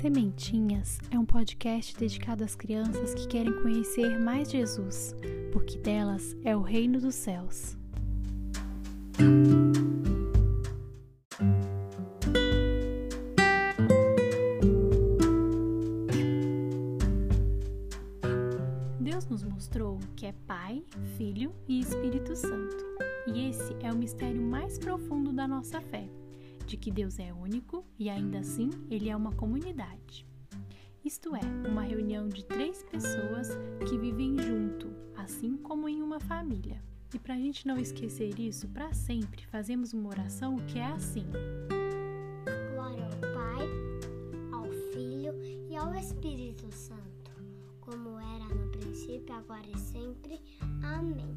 Sementinhas é um podcast dedicado às crianças que querem conhecer mais Jesus, porque delas é o reino dos céus. Deus nos mostrou que é Pai, Filho e Espírito Santo, e esse é o mistério mais profundo da nossa fé de que Deus é único e ainda assim ele é uma comunidade. Isto é, uma reunião de três pessoas que vivem junto, assim como em uma família. E para a gente não esquecer isso para sempre, fazemos uma oração que é assim: Glória ao Pai, ao Filho e ao Espírito Santo, como era no princípio, agora e sempre. Amém.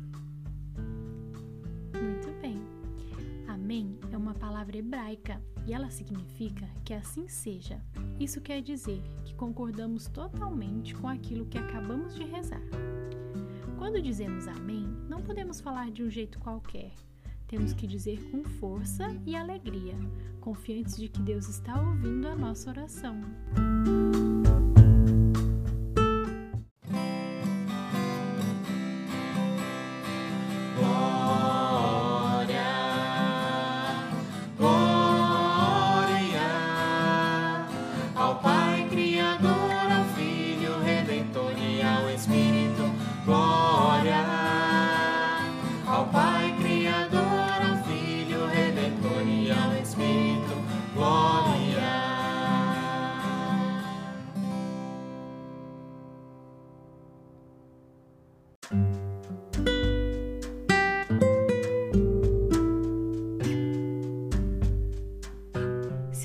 Palavra hebraica e ela significa que assim seja. Isso quer dizer que concordamos totalmente com aquilo que acabamos de rezar. Quando dizemos amém, não podemos falar de um jeito qualquer. Temos que dizer com força e alegria, confiantes de que Deus está ouvindo a nossa oração.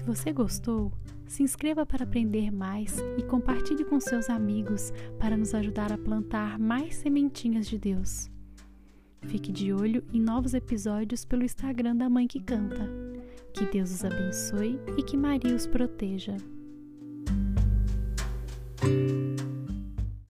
Você gostou, se inscreva para aprender mais e compartilhe com seus amigos para nos ajudar a plantar mais sementinhas de Deus. Fique de olho em novos episódios pelo Instagram da Mãe que Canta. Que Deus os abençoe e que Maria os proteja.